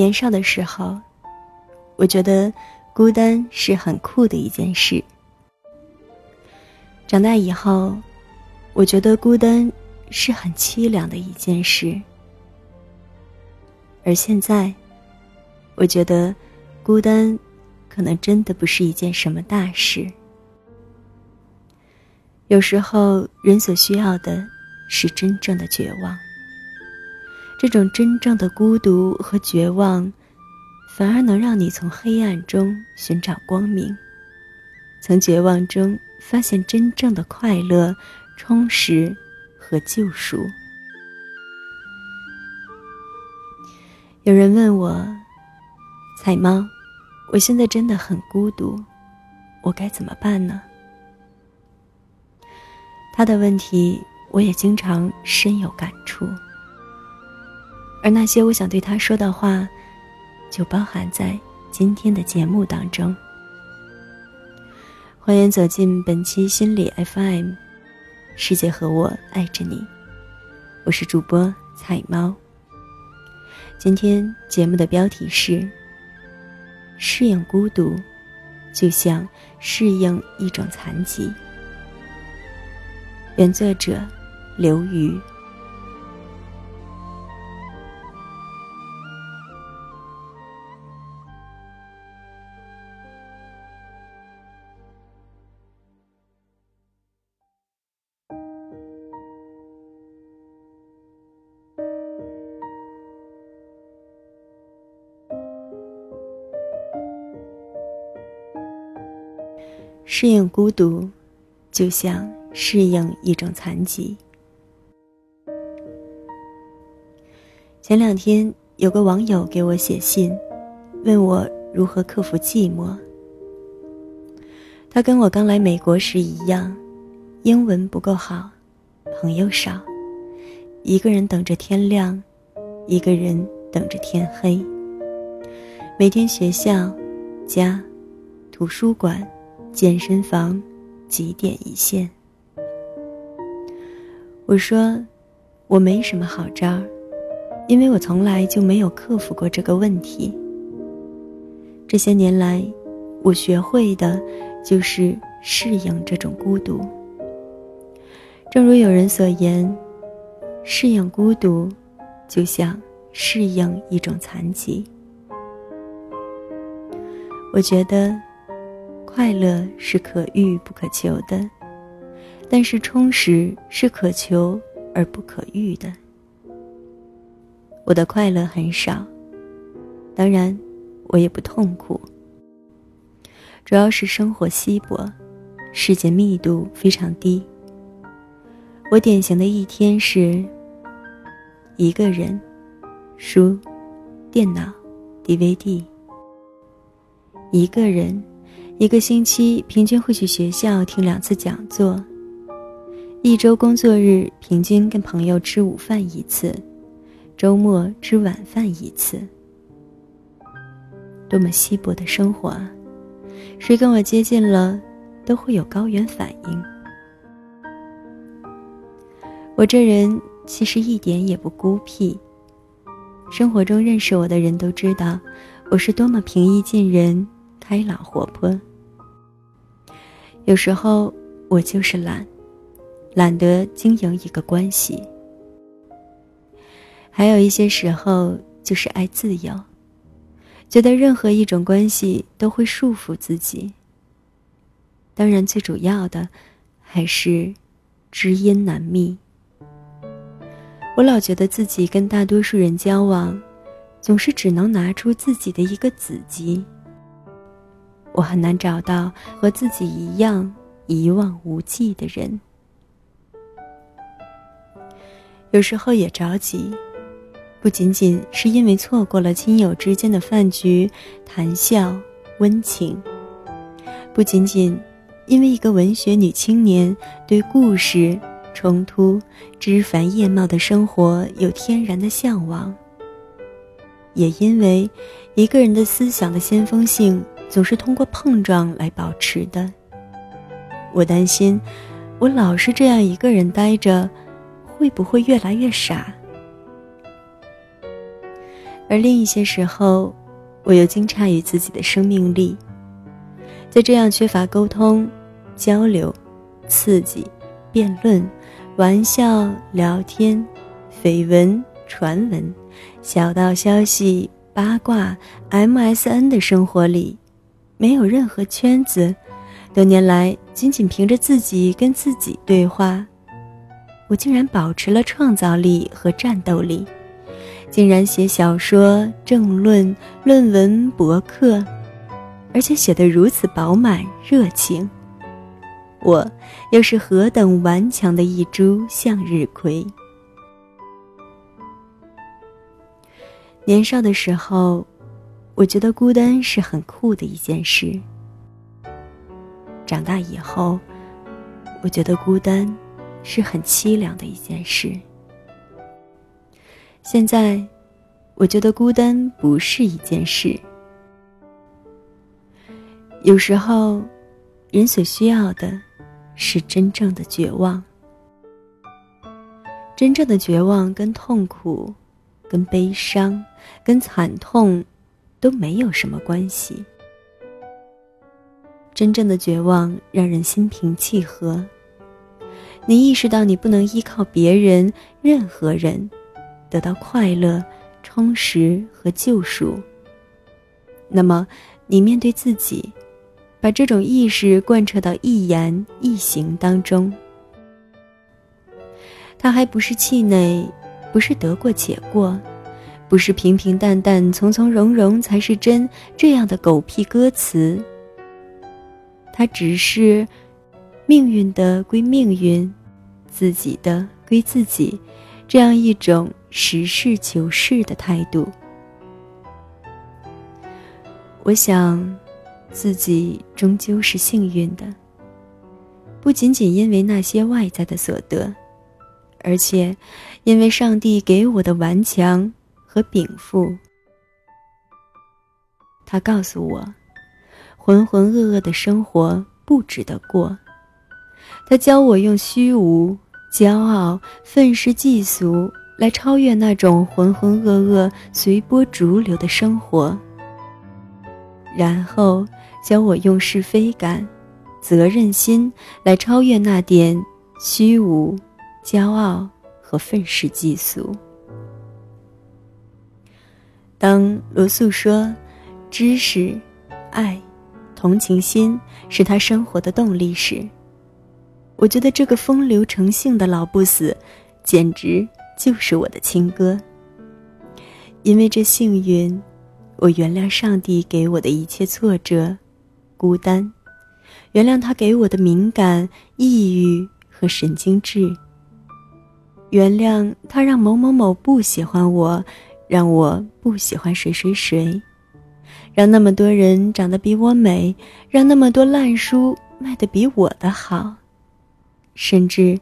年少的时候，我觉得孤单是很酷的一件事。长大以后，我觉得孤单是很凄凉的一件事。而现在，我觉得孤单可能真的不是一件什么大事。有时候，人所需要的是真正的绝望。这种真正的孤独和绝望，反而能让你从黑暗中寻找光明，从绝望中。发现真正的快乐、充实和救赎。有人问我：“彩猫，我现在真的很孤独，我该怎么办呢？”他的问题，我也经常深有感触。而那些我想对他说的话，就包含在今天的节目当中。欢迎走进本期心理 FM，世界和我爱着你，我是主播彩猫。今天节目的标题是：适应孤独，就像适应一种残疾。原作者刘瑜。适应孤独，就像适应一种残疾。前两天有个网友给我写信，问我如何克服寂寞。他跟我刚来美国时一样，英文不够好，朋友少，一个人等着天亮，一个人等着天黑。每天学校、家、图书馆。健身房，几点一线？我说，我没什么好招，因为我从来就没有克服过这个问题。这些年来，我学会的就是适应这种孤独。正如有人所言，适应孤独，就像适应一种残疾。我觉得。快乐是可遇不可求的，但是充实是可求而不可遇的。我的快乐很少，当然，我也不痛苦。主要是生活稀薄，世界密度非常低。我典型的一天是：一个人，书，电脑，DVD，一个人。一个星期平均会去学校听两次讲座，一周工作日平均跟朋友吃午饭一次，周末吃晚饭一次。多么稀薄的生活啊！谁跟我接近了，都会有高原反应。我这人其实一点也不孤僻，生活中认识我的人都知道，我是多么平易近人、开朗活泼。有时候我就是懒，懒得经营一个关系。还有一些时候就是爱自由，觉得任何一种关系都会束缚自己。当然，最主要的还是知音难觅。我老觉得自己跟大多数人交往，总是只能拿出自己的一个子集。我很难找到和自己一样一望无际的人，有时候也着急，不仅仅是因为错过了亲友之间的饭局、谈笑、温情，不仅仅因为一个文学女青年对故事、冲突、枝繁叶茂的生活有天然的向往，也因为一个人的思想的先锋性。总是通过碰撞来保持的。我担心，我老是这样一个人呆着，会不会越来越傻？而另一些时候，我又惊诧于自己的生命力。在这样缺乏沟通、交流、刺激、辩论、玩笑、聊天、绯闻、传闻、小道消息、八卦、MSN 的生活里，没有任何圈子。多年来，仅仅凭着自己跟自己对话，我竟然保持了创造力和战斗力，竟然写小说、政论、论文、博客。而且写得如此饱满热情，我又是何等顽强的一株向日葵。年少的时候，我觉得孤单是很酷的一件事。长大以后，我觉得孤单是很凄凉的一件事。现在，我觉得孤单不是一件事。有时候，人所需要的，是真正的绝望。真正的绝望跟痛苦、跟悲伤、跟惨痛，都没有什么关系。真正的绝望让人心平气和。你意识到你不能依靠别人、任何人，得到快乐、充实和救赎。那么，你面对自己。把这种意识贯彻到一言一行当中，他还不是气馁，不是得过且过，不是平平淡淡、从从容容才是真这样的狗屁歌词。它只是命运的归命运，自己的归自己，这样一种实事求是的态度。我想。自己终究是幸运的，不仅仅因为那些外在的所得，而且因为上帝给我的顽强和禀赋。他告诉我，浑浑噩噩的生活不值得过。他教我用虚无、骄傲、愤世嫉俗来超越那种浑浑噩噩、随波逐流的生活。然后。教我用是非感、责任心来超越那点虚无、骄傲和愤世嫉俗。当罗素说知识、爱、同情心是他生活的动力时，我觉得这个风流成性的老不死，简直就是我的亲哥。因为这幸运，我原谅上帝给我的一切挫折。孤单，原谅他给我的敏感、抑郁和神经质。原谅他让某某某不喜欢我，让我不喜欢谁谁谁，让那么多人长得比我美，让那么多烂书卖得比我的好，甚至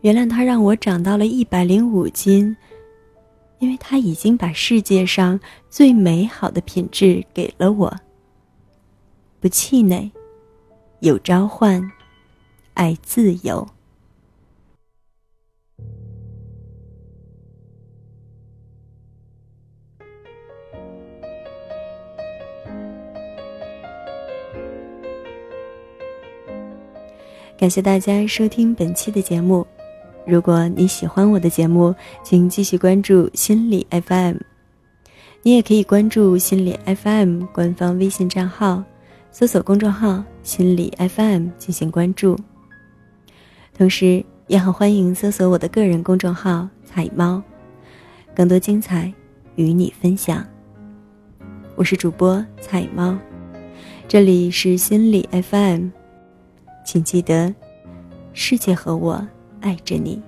原谅他让我长到了一百零五斤，因为他已经把世界上最美好的品质给了我。不气馁，有召唤，爱自由。感谢大家收听本期的节目。如果你喜欢我的节目，请继续关注心理 FM。你也可以关注心理 FM 官方微信账号。搜索公众号“心理 FM” 进行关注，同时也很欢迎搜索我的个人公众号“彩猫”，更多精彩与你分享。我是主播彩猫，这里是心理 FM，请记得，世界和我爱着你。